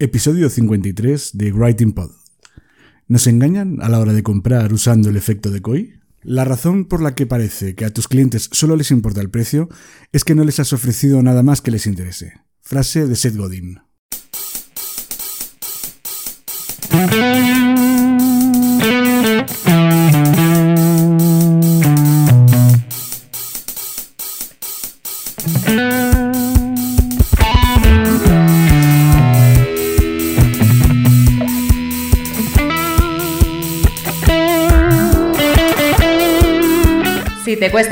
Episodio 53 de Writing Pod. ¿Nos engañan a la hora de comprar usando el efecto de COI? La razón por la que parece que a tus clientes solo les importa el precio es que no les has ofrecido nada más que les interese. Frase de Seth Godin.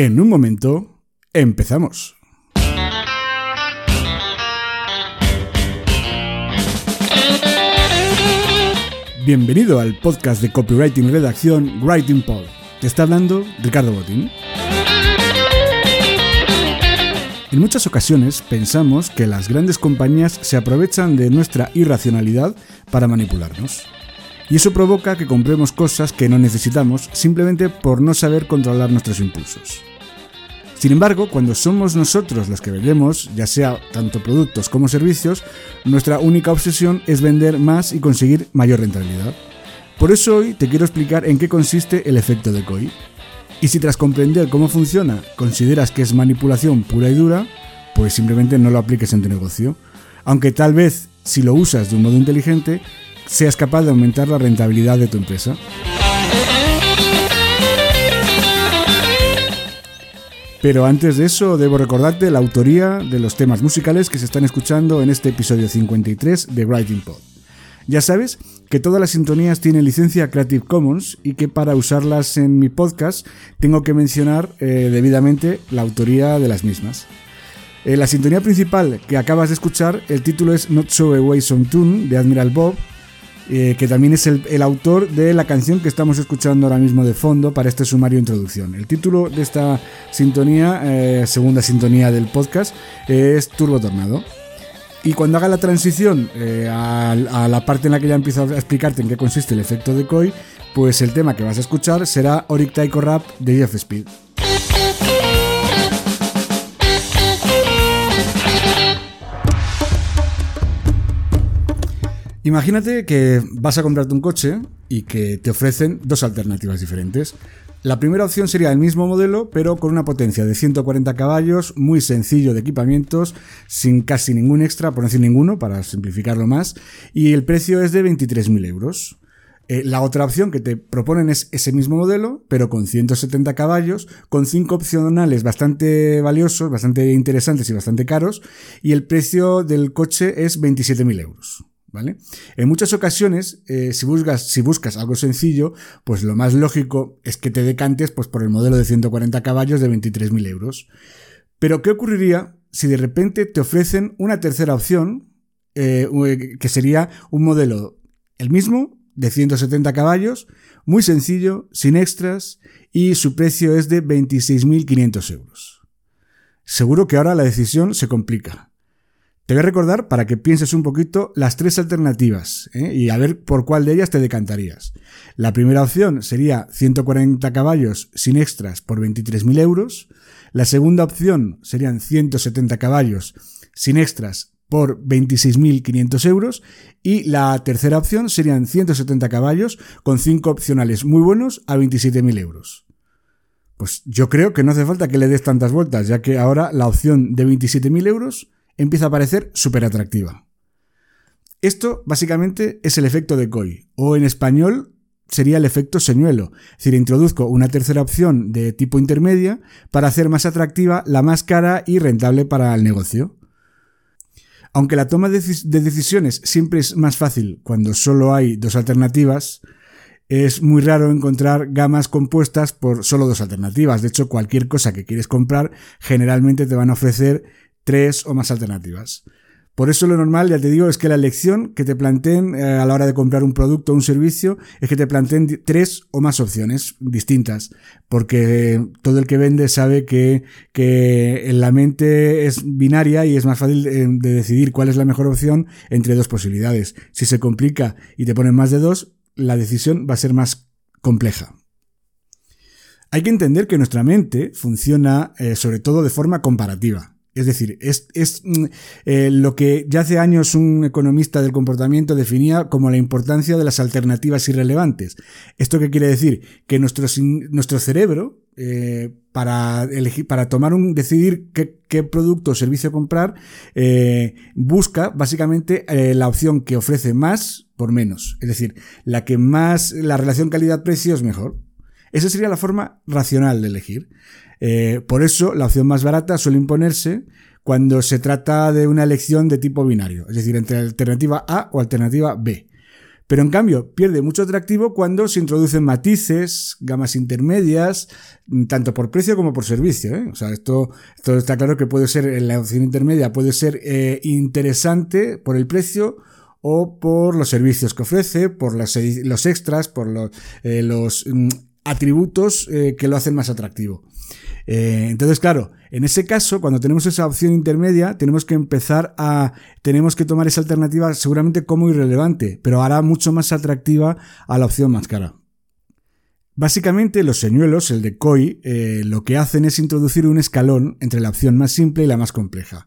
En un momento, empezamos. Bienvenido al podcast de copywriting redacción Writing Pod. Te está hablando Ricardo Botín. En muchas ocasiones pensamos que las grandes compañías se aprovechan de nuestra irracionalidad para manipularnos. Y eso provoca que compremos cosas que no necesitamos simplemente por no saber controlar nuestros impulsos. Sin embargo, cuando somos nosotros los que vendemos, ya sea tanto productos como servicios, nuestra única obsesión es vender más y conseguir mayor rentabilidad. Por eso hoy te quiero explicar en qué consiste el efecto de COI. Y si tras comprender cómo funciona consideras que es manipulación pura y dura, pues simplemente no lo apliques en tu negocio. Aunque tal vez, si lo usas de un modo inteligente, seas capaz de aumentar la rentabilidad de tu empresa. Pero antes de eso, debo recordarte la autoría de los temas musicales que se están escuchando en este episodio 53 de Writing Pod. Ya sabes que todas las sintonías tienen licencia Creative Commons y que para usarlas en mi podcast tengo que mencionar eh, debidamente la autoría de las mismas. En la sintonía principal que acabas de escuchar, el título es Not So Away Some Tune de Admiral Bob, eh, que también es el, autor de la canción que estamos escuchando ahora mismo de fondo para este sumario introducción. El título de esta sintonía, eh, segunda sintonía del podcast, es Turbo Tornado. Y cuando haga la transición eh, a, a, la parte en la que ya empiezo a explicarte en qué consiste el efecto de Koi, pues el tema que vas a escuchar será Oric Taiko Rap de Jeff Speed. Imagínate que vas a comprarte un coche y que te ofrecen dos alternativas diferentes. La primera opción sería el mismo modelo, pero con una potencia de 140 caballos, muy sencillo de equipamientos, sin casi ningún extra, por decir ninguno, para simplificarlo más, y el precio es de 23.000 euros. Eh, la otra opción que te proponen es ese mismo modelo, pero con 170 caballos, con cinco opcionales bastante valiosos, bastante interesantes y bastante caros, y el precio del coche es 27.000 euros. En muchas ocasiones, eh, si, buscas, si buscas algo sencillo, pues lo más lógico es que te decantes pues, por el modelo de 140 caballos de 23.000 euros. Pero, ¿qué ocurriría si de repente te ofrecen una tercera opción, eh, que sería un modelo, el mismo, de 170 caballos, muy sencillo, sin extras, y su precio es de 26.500 euros? Seguro que ahora la decisión se complica. Te voy a recordar para que pienses un poquito las tres alternativas ¿eh? y a ver por cuál de ellas te decantarías. La primera opción sería 140 caballos sin extras por 23.000 euros. La segunda opción serían 170 caballos sin extras por 26.500 euros. Y la tercera opción serían 170 caballos con 5 opcionales muy buenos a 27.000 euros. Pues yo creo que no hace falta que le des tantas vueltas, ya que ahora la opción de 27.000 euros empieza a parecer súper atractiva. Esto básicamente es el efecto de COI, o en español sería el efecto señuelo. Es decir, introduzco una tercera opción de tipo intermedia para hacer más atractiva la más cara y rentable para el negocio. Aunque la toma de decisiones siempre es más fácil cuando solo hay dos alternativas, es muy raro encontrar gamas compuestas por solo dos alternativas. De hecho, cualquier cosa que quieres comprar generalmente te van a ofrecer tres o más alternativas. Por eso lo normal, ya te digo, es que la elección que te planteen eh, a la hora de comprar un producto o un servicio es que te planteen tres o más opciones distintas, porque todo el que vende sabe que, que la mente es binaria y es más fácil de, de decidir cuál es la mejor opción entre dos posibilidades. Si se complica y te ponen más de dos, la decisión va a ser más compleja. Hay que entender que nuestra mente funciona eh, sobre todo de forma comparativa. Es decir, es, mm, eh, lo que ya hace años un economista del comportamiento definía como la importancia de las alternativas irrelevantes. ¿Esto qué quiere decir? Que nuestro, nuestro cerebro, eh, para, elegir, para tomar un, decidir qué, producto o servicio comprar, eh, busca básicamente la opción que ofrece más por menos. Es decir, la que más, la relación calidad-precio es mejor. Esa sería la forma racional de elegir. Eh, por eso, la opción más barata suele imponerse cuando se trata de una elección de tipo binario, es decir, entre alternativa A o alternativa B. Pero en cambio, pierde mucho atractivo cuando se introducen matices, gamas intermedias, tanto por precio como por servicio. ¿eh? O sea, esto, esto está claro que puede ser, la opción intermedia puede ser eh, interesante por el precio o por los servicios que ofrece, por los, extras, por los, los atributos que lo hacen más atractivo. Eh, entonces, claro, en ese caso, cuando tenemos esa opción intermedia, tenemos que empezar a, tenemos que tomar esa alternativa seguramente como irrelevante, pero hará mucho más atractiva a la opción más cara. Básicamente los señuelos, el de COI, eh, lo que hacen es introducir un escalón entre la opción más simple y la más compleja.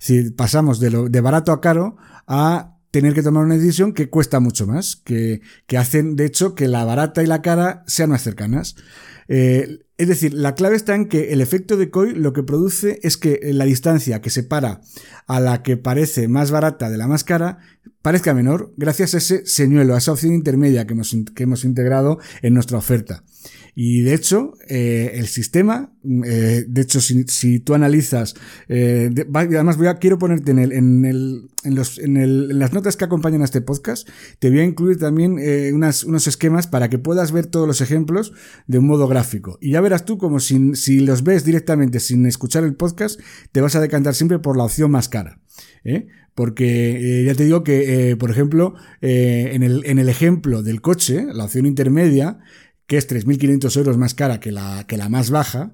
Si pasamos de, lo, de barato a caro a tener que tomar una decisión que cuesta mucho más, que, que hacen de hecho que la barata y la cara sean más cercanas. Eh, es decir, la clave está en que el efecto de COI lo que produce es que la distancia que separa a la que parece más barata de la más cara parezca menor gracias a ese señuelo, a esa opción intermedia que hemos, que hemos integrado en nuestra oferta. Y de hecho, eh, el sistema, eh, de hecho, si, tú analizas, eh, además voy a, quiero ponerte en, el, en, el, en, los, en, el, en las notas que acompañan a este podcast, te voy a incluir también eh, unas, unos esquemas para que puedas ver todos los ejemplos de un modo gráfico. Y ya verás tú como si, los ves directamente sin escuchar el podcast, te vas a decantar siempre por la opción más cara. ¿eh? Porque eh, ya te digo que, eh, por ejemplo, en, el, en el ejemplo del coche, la opción intermedia, que es 3.500 euros más cara que la, que la más baja,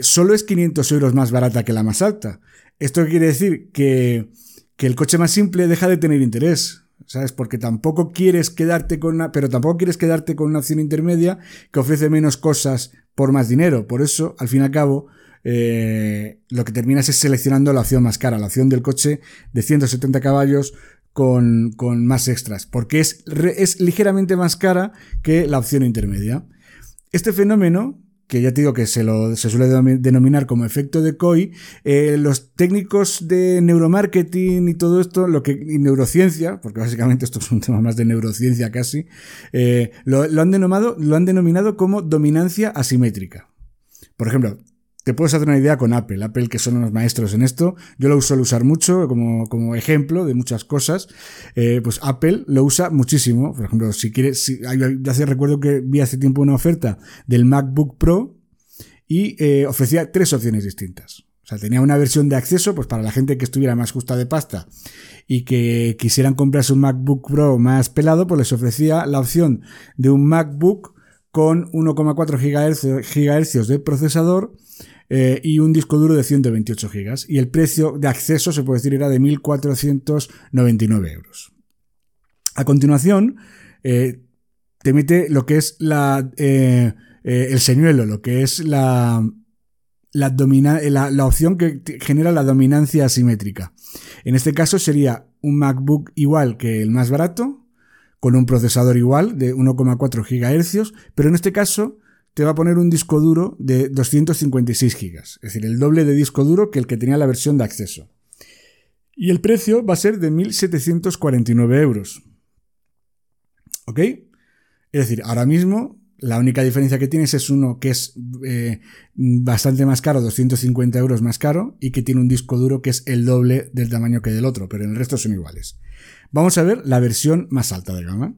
solo es 500 euros más barata que la más alta. Esto quiere decir que, que el coche más simple deja de tener interés. ¿Sabes? Porque tampoco quieres quedarte con una, pero tampoco quieres quedarte con una opción intermedia que ofrece menos cosas por más dinero. Por eso, al fin y al cabo, eh, lo que terminas es seleccionando la opción más cara, la opción del coche de 170 caballos con, con más extras, porque es, es ligeramente más cara que la opción intermedia. Este fenómeno, que ya te digo que se, lo, se suele denominar como efecto de COI, eh, los técnicos de neuromarketing y todo esto, lo que, y neurociencia, porque básicamente esto es un tema más de neurociencia casi, eh, lo, lo, han denominado, lo han denominado como dominancia asimétrica. Por ejemplo, te puedes hacer una idea con Apple. Apple, que son los maestros en esto, yo lo suelo usar mucho como, como ejemplo de muchas cosas. Eh, pues Apple lo usa muchísimo. Por ejemplo, si quieres, si, hace recuerdo que vi hace tiempo una oferta del MacBook Pro y eh, ofrecía tres opciones distintas. O sea, tenía una versión de acceso, pues para la gente que estuviera más justa de pasta y que quisieran comprarse un MacBook Pro más pelado, pues les ofrecía la opción de un MacBook con 1,4 GHz de procesador eh, y un disco duro de 128 GB. Y el precio de acceso, se puede decir, era de 1.499 euros. A continuación, eh, te emite lo que es la, eh, el señuelo, lo que es la, la, la, la, opción que genera la dominancia asimétrica. En este caso sería un MacBook igual que el más barato, con un procesador igual de 1,4 GHz, pero en este caso te va a poner un disco duro de 256 GB, es decir, el doble de disco duro que el que tenía la versión de acceso. Y el precio va a ser de 1.749 euros. ¿Ok? Es decir, ahora mismo la única diferencia que tienes es uno que es eh, bastante más caro, 250 euros más caro, y que tiene un disco duro que es el doble del tamaño que del otro, pero en el resto son iguales. Vamos a ver la versión más alta de gama.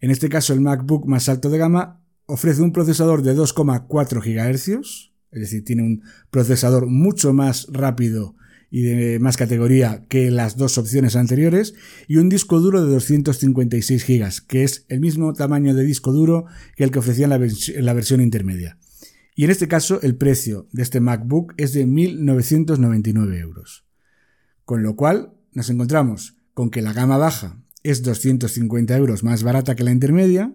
En este caso, el MacBook más alto de gama ofrece un procesador de 2,4 GHz, es decir, tiene un procesador mucho más rápido y de más categoría que las dos opciones anteriores, y un disco duro de 256 GB, que es el mismo tamaño de disco duro que el que ofrecía en la, versión intermedia. Y en este caso, el precio de este MacBook es de 1.999 euros. Con lo cual, nos encontramos con que la gama baja es 250 euros más barata que la intermedia,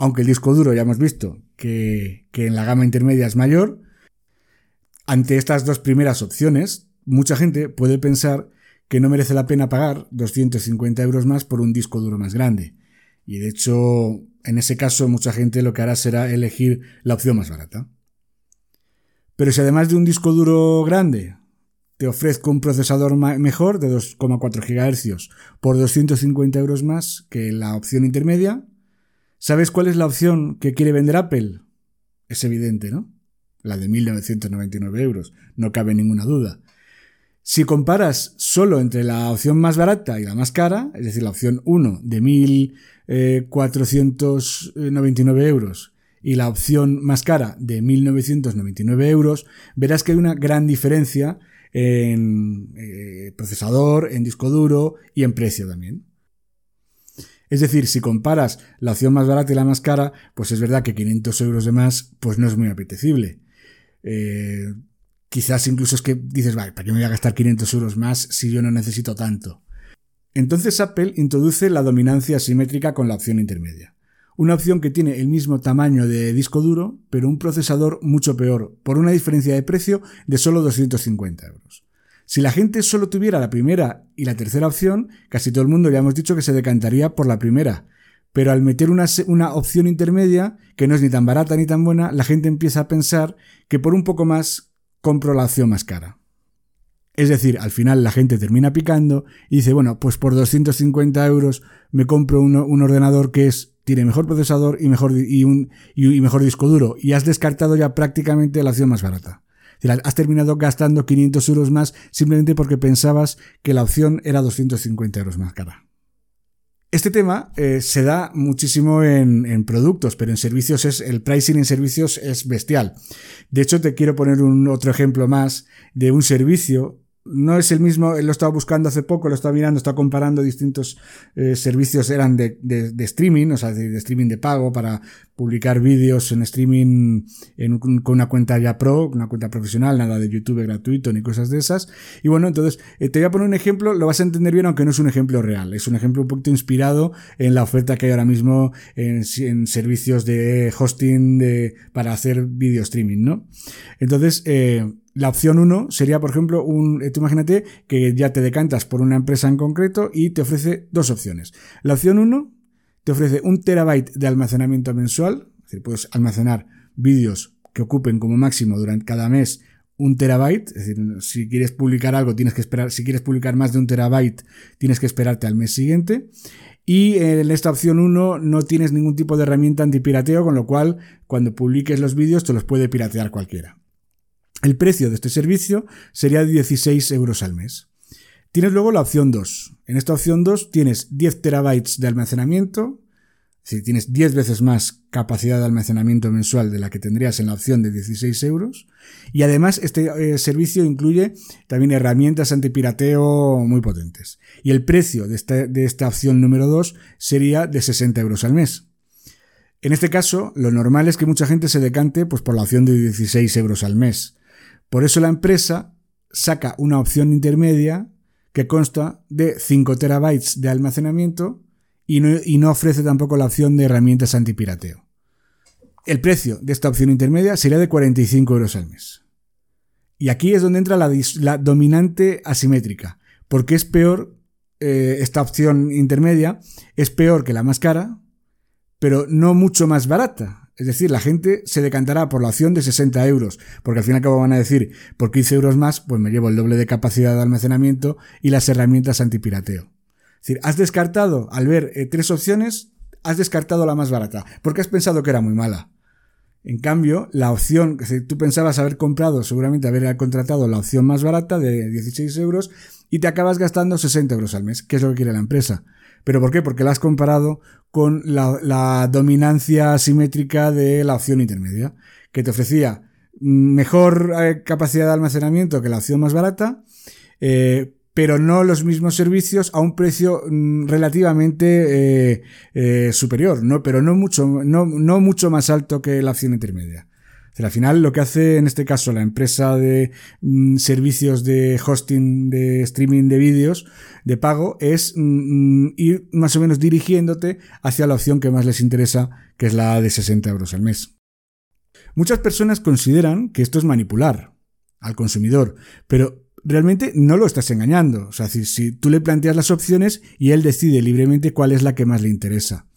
aunque el disco duro ya hemos visto que, en la gama intermedia es mayor, ante estas dos primeras opciones, mucha gente puede pensar que no merece la pena pagar 250 euros más por un disco duro más grande. Y de hecho, en ese caso, mucha gente lo que hará será elegir la opción más barata. Pero si además de un disco duro grande te ofrezco un procesador mejor de 2,4 GHz por 250 euros más que la opción intermedia, ¿Sabes cuál es la opción que quiere vender Apple? Es evidente, ¿no? La de 1.999 euros, no cabe ninguna duda. Si comparas solo entre la opción más barata y la más cara, es decir, la opción 1 de 1.499 euros y la opción más cara de 1.999 euros, verás que hay una gran diferencia en eh, procesador, en disco duro y en precio también. Es decir, si comparas la opción más barata y la más cara, pues es verdad que 500 euros de más, pues no es muy apetecible. Eh, quizás incluso es que dices, vale, ¿para qué me voy a gastar 500 euros más si yo no necesito tanto? Entonces Apple introduce la dominancia asimétrica con la opción intermedia. Una opción que tiene el mismo tamaño de disco duro, pero un procesador mucho peor, por una diferencia de precio de solo 250 euros. Si la gente solo tuviera la primera y la tercera opción, casi todo el mundo ya hemos dicho que se decantaría por la primera. Pero al meter una, opción intermedia, que no es ni tan barata ni tan buena, la gente empieza a pensar que por un poco más compro la opción más cara. Es decir, al final la gente termina picando y dice, bueno, pues por 250 euros me compro un, ordenador que es, tiene mejor procesador y mejor, y mejor disco duro. Y has descartado ya prácticamente la opción más barata has terminado gastando 500 euros más simplemente porque pensabas que la opción era 250 euros más cara. Este tema eh, se da muchísimo en, en, productos, pero en servicios es el pricing en servicios es bestial. De hecho, te quiero poner un otro ejemplo más de un servicio no es el mismo, lo estaba buscando hace poco, lo estaba mirando, estaba comparando distintos eh, servicios, eran de, de, streaming, o sea, de, streaming de pago para publicar vídeos en streaming con una cuenta ya pro, una cuenta profesional, nada de YouTube gratuito ni cosas de esas. Y bueno, entonces eh, te voy a poner un ejemplo, lo vas a entender bien, aunque no es un ejemplo real, es un ejemplo un poquito inspirado en la oferta que hay ahora mismo en, en servicios de hosting de, para hacer video streaming, ¿no? Entonces, eh, la opción 1 sería, por ejemplo, un, eh, tú imagínate que ya te decantas por una empresa en concreto y te ofrece dos opciones. La opción 1 te ofrece un terabyte de almacenamiento mensual, es decir, puedes almacenar vídeos que ocupen como máximo durante cada mes un terabyte, es decir, si quieres publicar algo tienes que esperar, si quieres publicar más de un terabyte tienes que esperarte al mes siguiente. Y en esta opción 1 no tienes ningún tipo de herramienta antipirateo, con lo cual cuando publiques los vídeos te los puede piratear cualquiera. El precio de este servicio sería de 16 euros al mes. Tienes luego la opción 2. En esta opción 2 tienes 10 terabytes de almacenamiento, decir, tienes 10 veces más capacidad de almacenamiento mensual de la que tendrías en la opción de 16 euros. Y además este eh, servicio incluye también herramientas antipirateo muy potentes. Y el precio de esta, de esta opción número 2 sería de 60 euros al mes. En este caso, lo normal es que mucha gente se decante pues, por la opción de 16 euros al mes. Por eso la empresa saca una opción intermedia que consta de 5 terabytes de almacenamiento y no, ofrece tampoco la opción de herramientas antipirateo. El precio de esta opción intermedia sería de 45 euros al mes. Y aquí es donde entra la, dominante asimétrica, porque es peor, eh, esta opción intermedia es peor que la más cara, pero no mucho más barata. Es decir, la gente se decantará por la opción de 60 euros, porque al fin y al cabo van a decir, por 15 euros más, pues me llevo el doble de capacidad de almacenamiento y las herramientas antipirateo. Es decir, has descartado, al ver eh, tres opciones, has descartado la más barata, porque has pensado que era muy mala. En cambio, la opción que tú pensabas haber comprado, seguramente haber contratado la opción más barata de 16 euros y te acabas gastando 60 euros al mes, que es lo que quiere la empresa. ¿Pero por qué? Porque la has comparado con la, dominancia asimétrica de la opción intermedia, que te ofrecía mejor eh, capacidad de almacenamiento que la opción más barata, eh, pero no los mismos servicios a un precio mm, relativamente eh, superior, ¿no? pero no mucho, no mucho más alto que la opción intermedia. Al final lo que hace en este caso la empresa de mm, servicios de hosting de streaming de vídeos de pago es mm, ir más o menos dirigiéndote hacia la opción que más les interesa, que es la de 60 euros al mes. Muchas personas consideran que esto es manipular al consumidor, pero realmente no lo estás engañando. O sea, si, si, tú le planteas las opciones y él decide libremente cuál es la que más le interesa.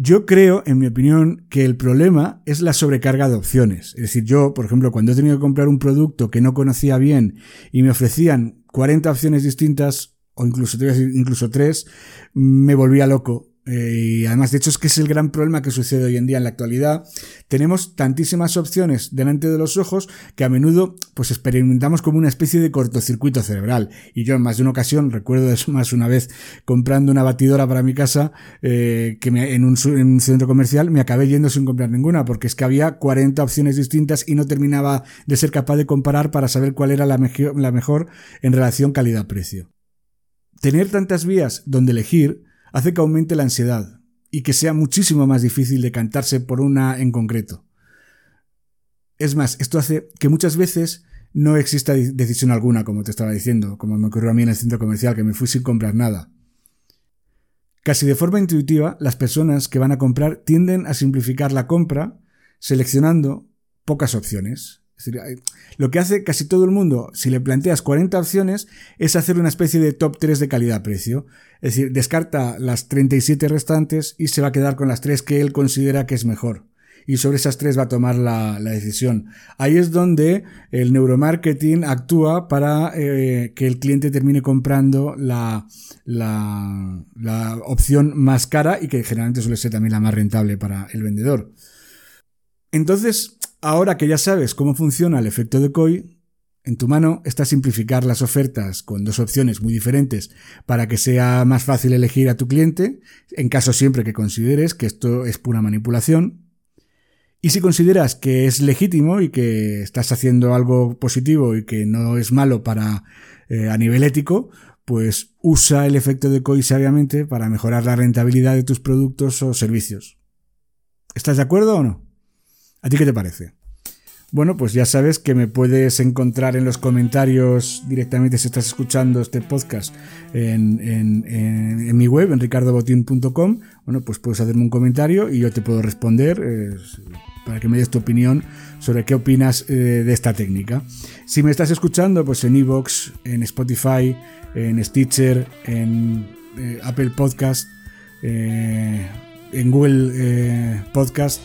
Yo creo, en mi opinión, que el problema es la sobrecarga de opciones. Es decir, yo, por ejemplo, cuando he tenido que comprar un producto que no conocía bien y me ofrecían 40 opciones distintas, o incluso, incluso tres, me volvía loco y además, de hecho, es que es el gran problema que sucede hoy en día en la actualidad. Tenemos tantísimas opciones delante de los ojos que a menudo pues experimentamos como una especie de cortocircuito cerebral. Y yo en más de una ocasión, recuerdo eso más una vez comprando una batidora para mi casa, eh, que me, en, un, en, un, centro comercial me acabé yendo sin comprar ninguna, porque es que había 40 opciones distintas y no terminaba de ser capaz de comparar para saber cuál era la, la mejor en relación calidad-precio. Tener tantas vías donde elegir hace que aumente la ansiedad y que sea muchísimo más difícil decantarse por una en concreto. Es más, esto hace que muchas veces no exista decisión alguna, como te estaba diciendo, como me ocurrió a mí en el centro comercial, que me fui sin comprar nada. Casi de forma intuitiva, las personas que van a comprar tienden a simplificar la compra seleccionando pocas opciones. Es decir, lo que hace casi todo el mundo, si le planteas 40 opciones, es hacer una especie de top 3 de calidad-precio. Es decir, descarta las 37 restantes y se va a quedar con las 3 que él considera que es mejor. Y sobre esas 3 va a tomar la, decisión. Ahí es donde el neuromarketing actúa para eh, que el cliente termine comprando la, la, la opción más cara y que generalmente suele ser también la más rentable para el vendedor. Entonces, Ahora que ya sabes cómo funciona el efecto de COI, en tu mano está simplificar las ofertas con dos opciones muy diferentes para que sea más fácil elegir a tu cliente, en caso siempre que consideres que esto es pura manipulación. Y si consideras que es legítimo y que estás haciendo algo positivo y que no es malo para eh, a nivel ético, pues usa el efecto de COI sabiamente para mejorar la rentabilidad de tus productos o servicios. ¿Estás de acuerdo o no? ¿A ti qué te parece? Bueno, pues ya sabes que me puedes encontrar en los comentarios directamente si estás escuchando este podcast en, mi web, en ricardobotín.com. Bueno, pues puedes hacerme un comentario y yo te puedo responder eh, para que me des tu opinión sobre qué opinas eh, de esta técnica. Si me estás escuchando, pues en Evox, en Spotify, en Stitcher, en eh, Apple Podcast, en Google Podcast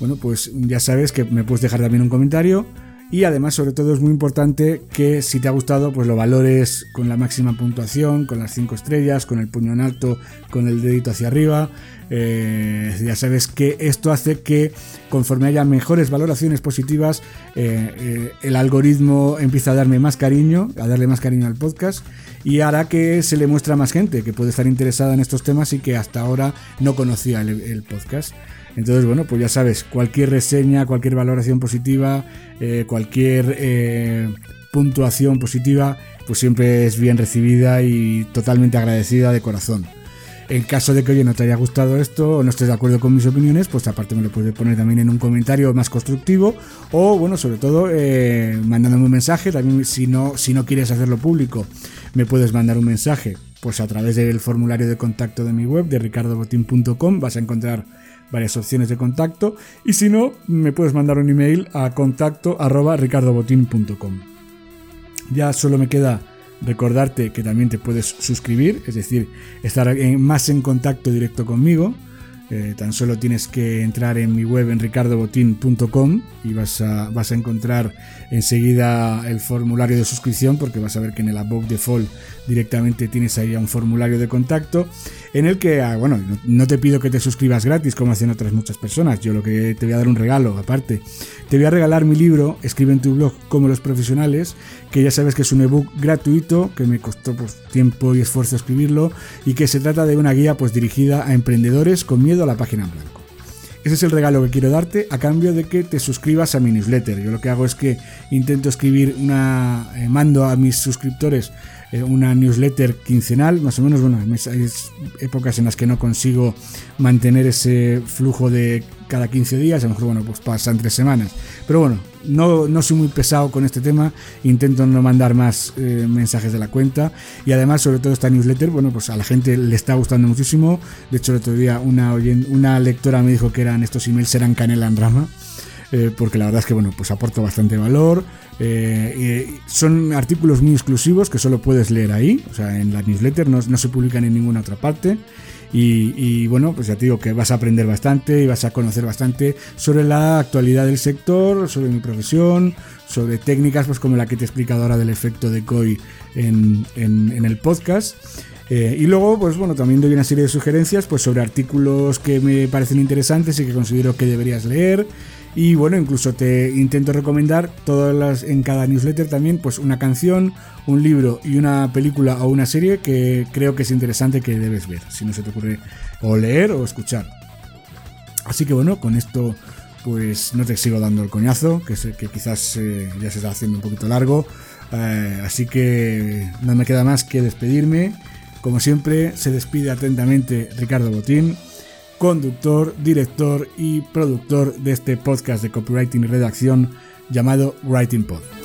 bueno, pues ya sabes que me puedes dejar también un comentario. Y además, sobre todo, es muy importante que si te ha gustado, pues lo valores con la máxima puntuación, con las 5 estrellas, con el puño en alto, con el dedito hacia arriba. Eh, ya sabes que esto hace que conforme haya mejores valoraciones positivas, eh, eh, el algoritmo empieza a darme más cariño, a darle más cariño al podcast y hará que se le muestre a más gente que puede estar interesada en estos temas y que hasta ahora no conocía el podcast. Entonces, bueno, pues ya sabes, cualquier reseña, cualquier valoración positiva, cualquier puntuación positiva, pues siempre es bien recibida y totalmente agradecida de corazón. En caso de que oye no te haya gustado esto o no estés de acuerdo con mis opiniones, pues aparte me lo puedes poner también en un comentario más constructivo o bueno, sobre todo eh, mandándome un mensaje, también si no, si no quieres hacerlo público, me puedes mandar un mensaje. Pues a través del formulario de contacto de mi web de ricardobotin.com vas a encontrar varias opciones de contacto. Y si no, me puedes mandar un email a contacto ricardobotín.com. Ya solo me queda recordarte que también te puedes suscribir, es decir, estar más en contacto directo conmigo. Eh, tan solo tienes que entrar en mi web en ricardobotin.com y vas a, vas a encontrar enseguida el formulario de suscripción porque vas a ver que en el Above Default directamente tienes ahí un formulario de contacto en el que, ah, bueno, no te pido que te suscribas gratis como hacen otras muchas personas, yo lo que te voy a dar un regalo aparte, te voy a regalar mi libro, escribe en tu blog como los profesionales, que ya sabes que es un ebook gratuito, que me costó pues, tiempo y esfuerzo escribirlo, y que se trata de una guía pues dirigida a emprendedores con miedo a la página en blanco. Ese es el regalo que quiero darte a cambio de que te suscribas a mi newsletter. Yo lo que hago es que intento escribir una... Eh, mando a mis suscriptores una newsletter quincenal, más o menos, bueno, hay épocas en las que no consigo mantener ese flujo de cada 15 días, a lo mejor, bueno, pues pasan tres semanas. Pero bueno, no, no soy muy pesado con este tema, intento no mandar más eh, mensajes de la cuenta y además, sobre todo esta newsletter, bueno, pues a la gente le está gustando muchísimo. De hecho, el otro día una, una lectora me dijo que eran estos emails eran canela en rama. Eh, porque la verdad es que bueno, pues aporto bastante valor. Eh, son artículos muy exclusivos que solo puedes leer ahí, o sea, en la newsletter no, se publican en ninguna otra parte. Y, bueno, pues ya te digo que vas a aprender bastante y vas a conocer bastante sobre la actualidad del sector, sobre mi profesión, sobre técnicas pues como la que te he explicado ahora del efecto de COI en, el podcast. Eh, y luego, pues bueno, también doy una serie de sugerencias pues sobre artículos que me parecen interesantes y que considero que deberías leer. Y bueno, incluso te intento recomendar todas las en cada newsletter también, pues una canción, un libro y una película o una serie que creo que es interesante que debes ver, si no se te ocurre o leer o escuchar. Así que bueno, con esto pues no te sigo dando el coñazo, que, sé, que quizás eh, ya se está haciendo un poquito largo. Eh, así que no me queda más que despedirme. Como siempre, se despide atentamente Ricardo Botín conductor, director y productor de este podcast de copywriting y redacción llamado Writing Pod.